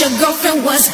your girlfriend was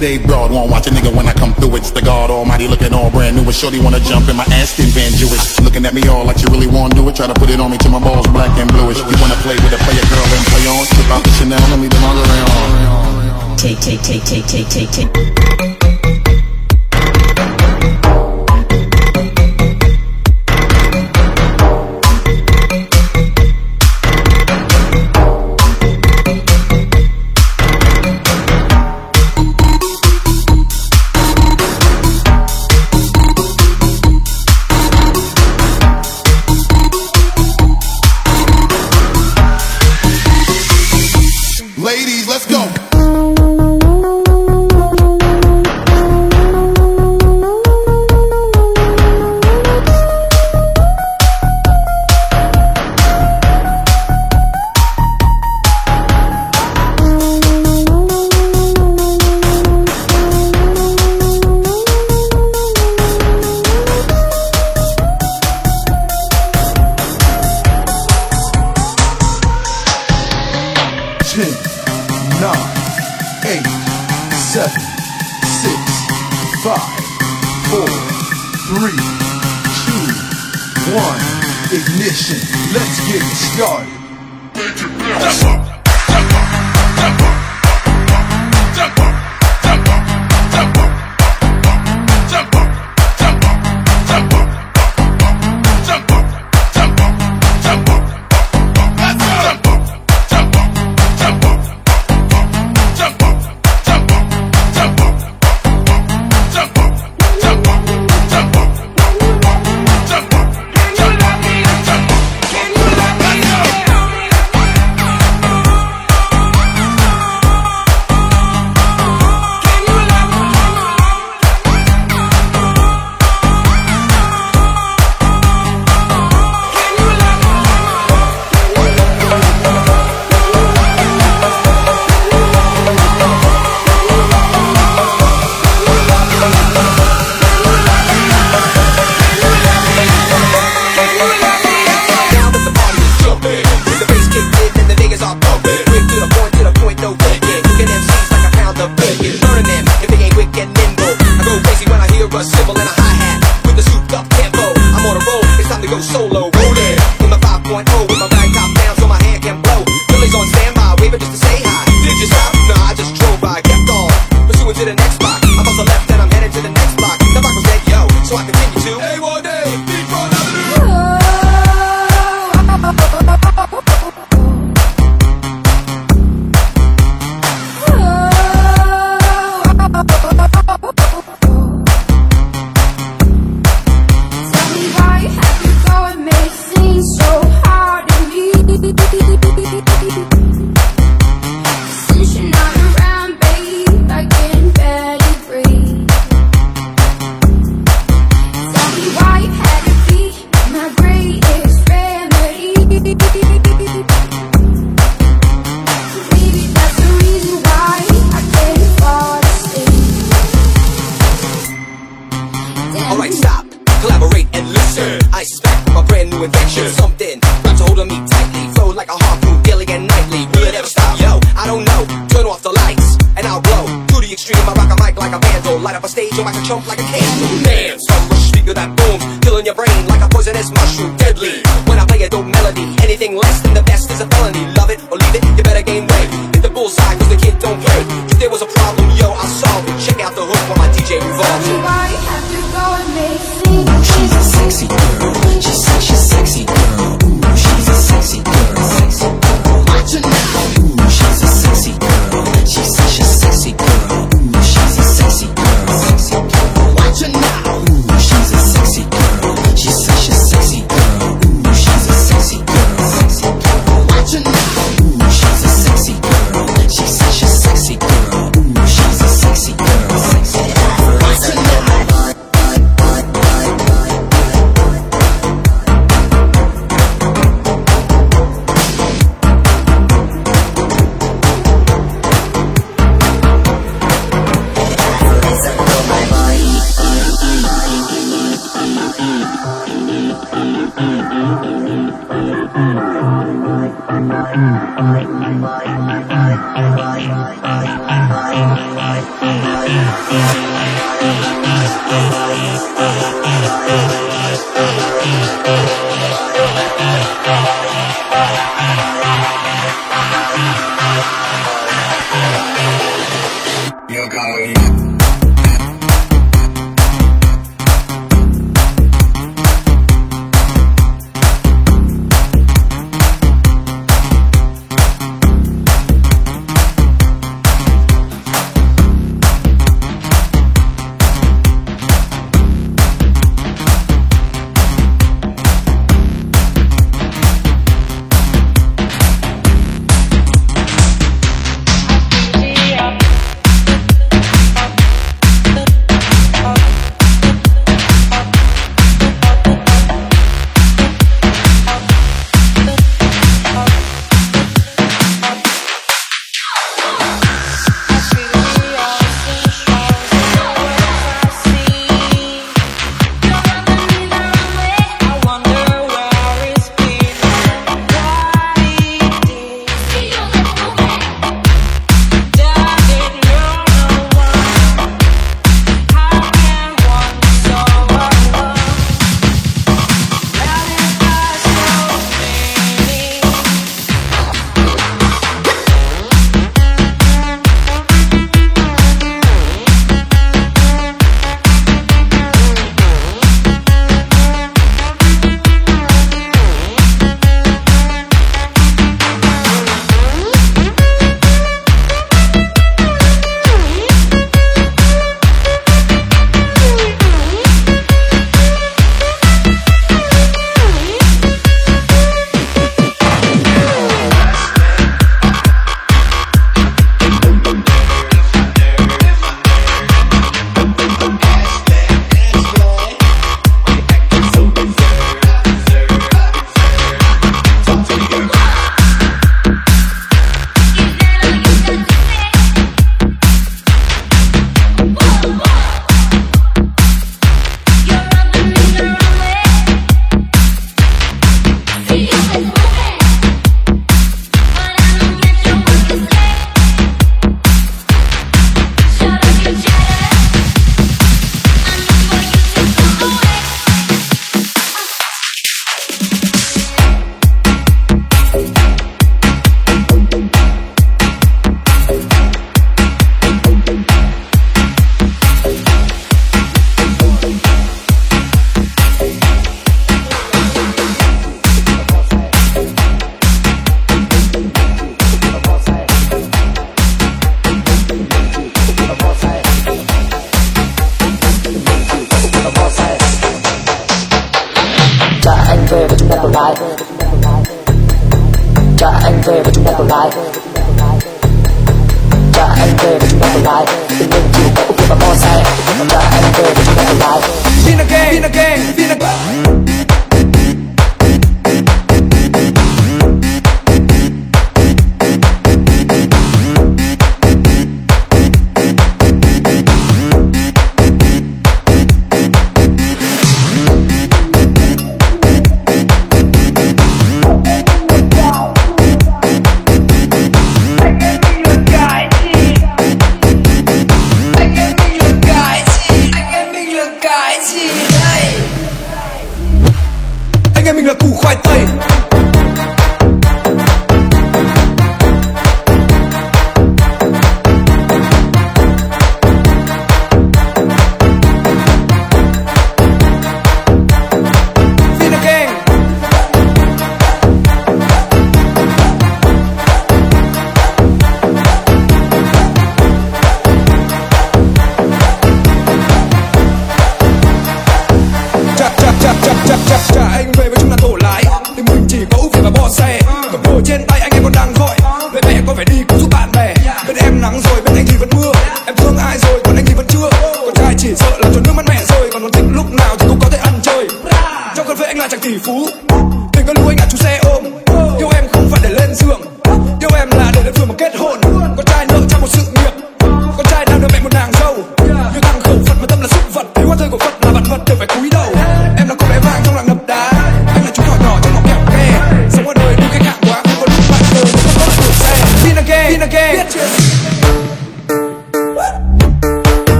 they broad want watch a nigga when I come through. It's the God Almighty looking all brand new. And shorty wanna jump in my Aston Vanquish. Looking at me all like you really wanna do it. Try to put it on me till my balls black and bluish. You wanna play with a player girl and play on? Flip out the Chanel and leave the lingerie on. Take, take, take, take, take, take, take.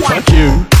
Fuck you.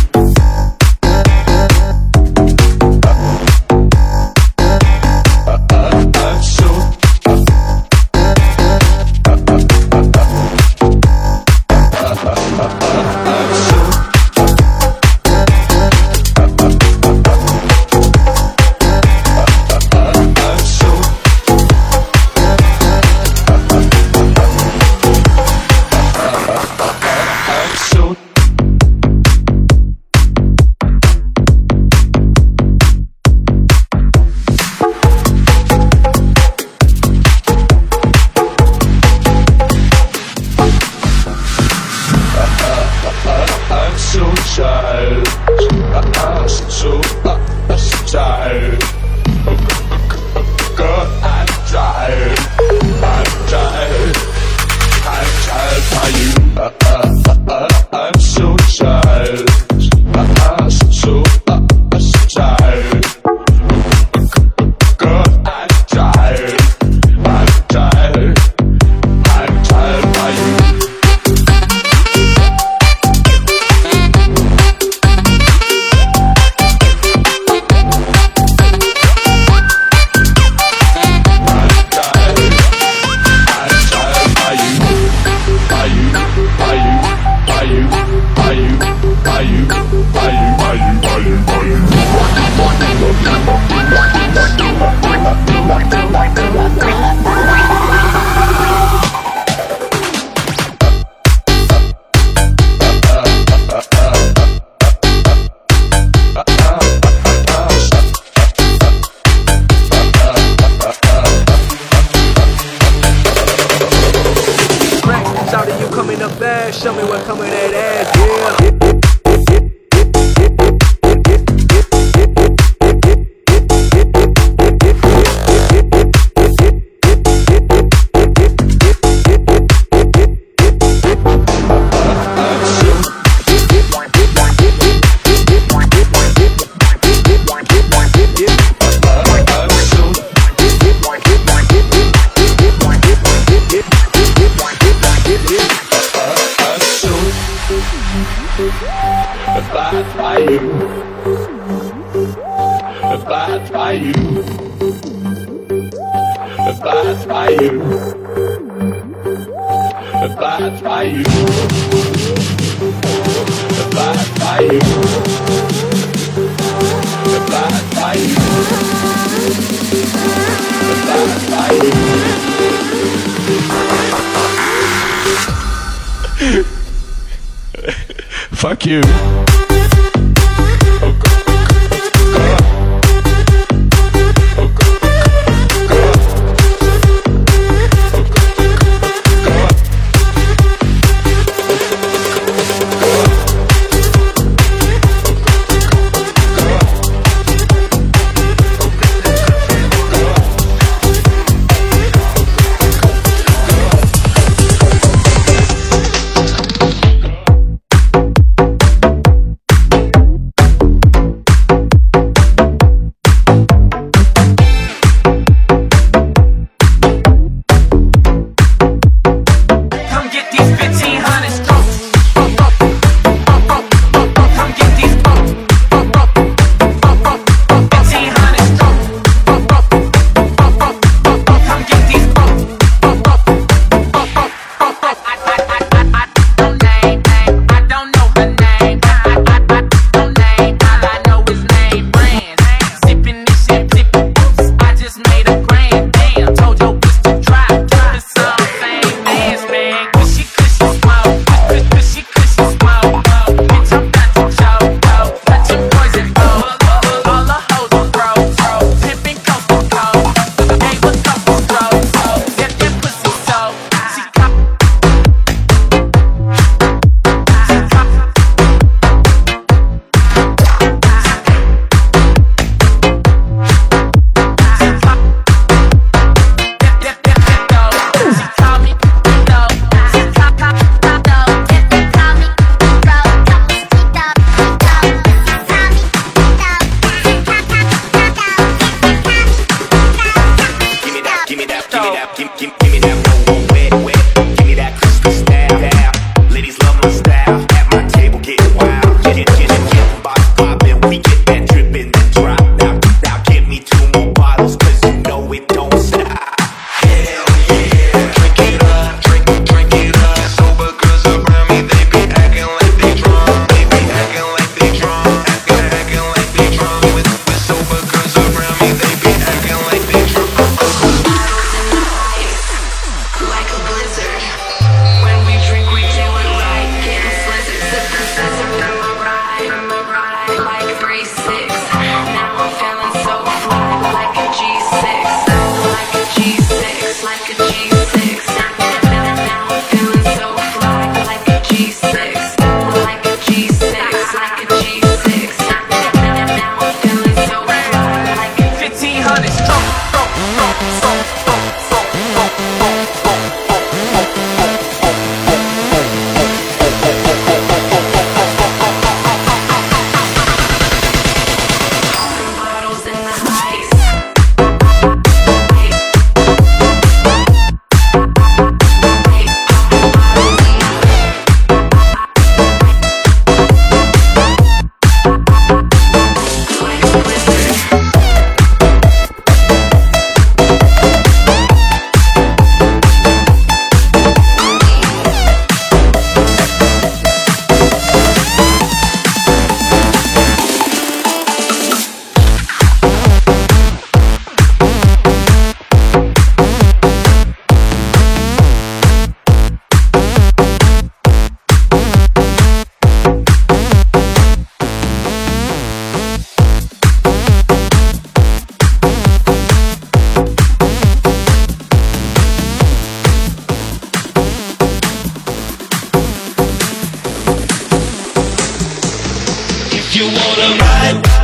you wanna ride.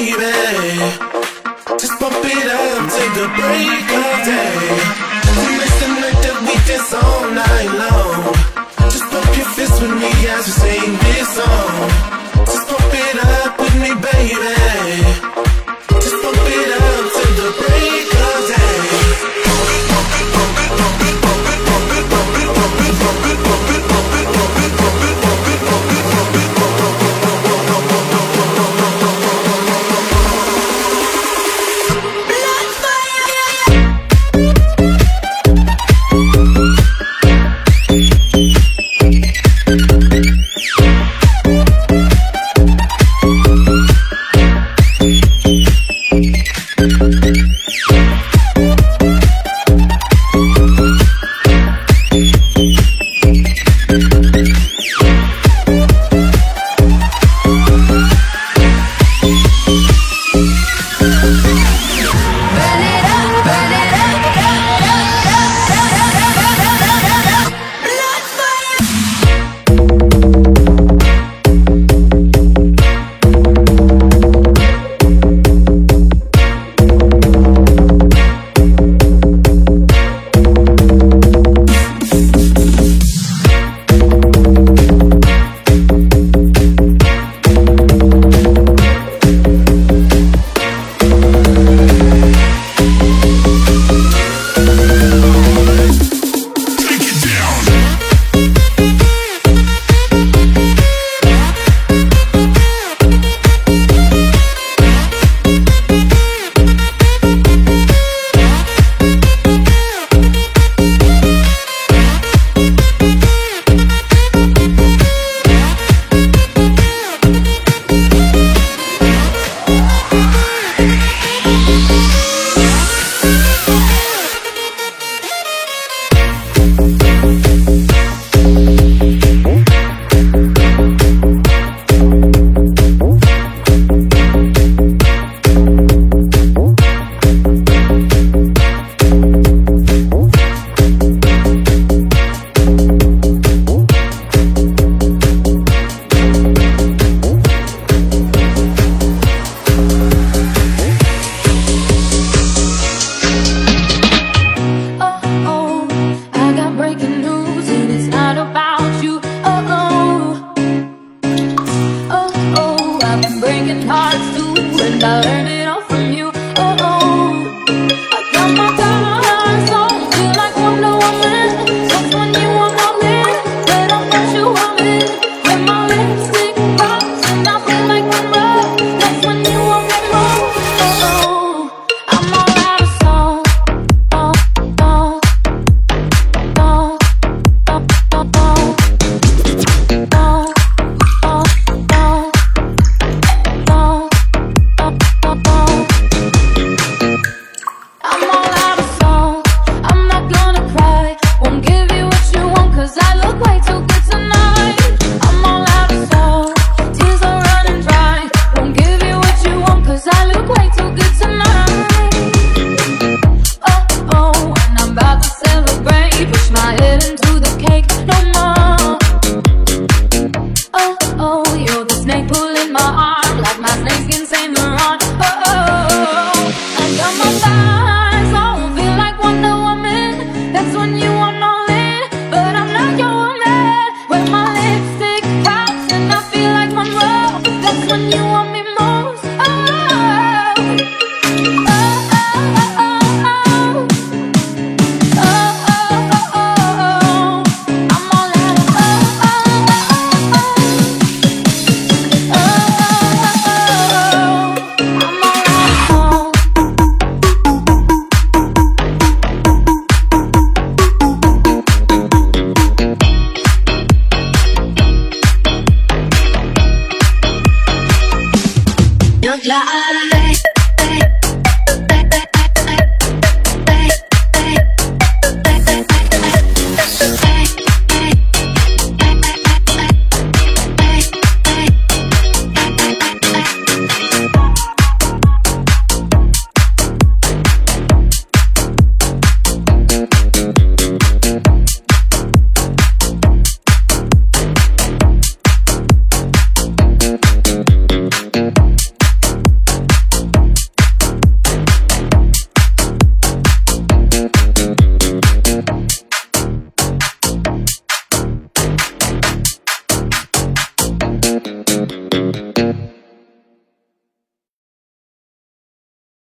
baby. Just pump it up, take the break of day.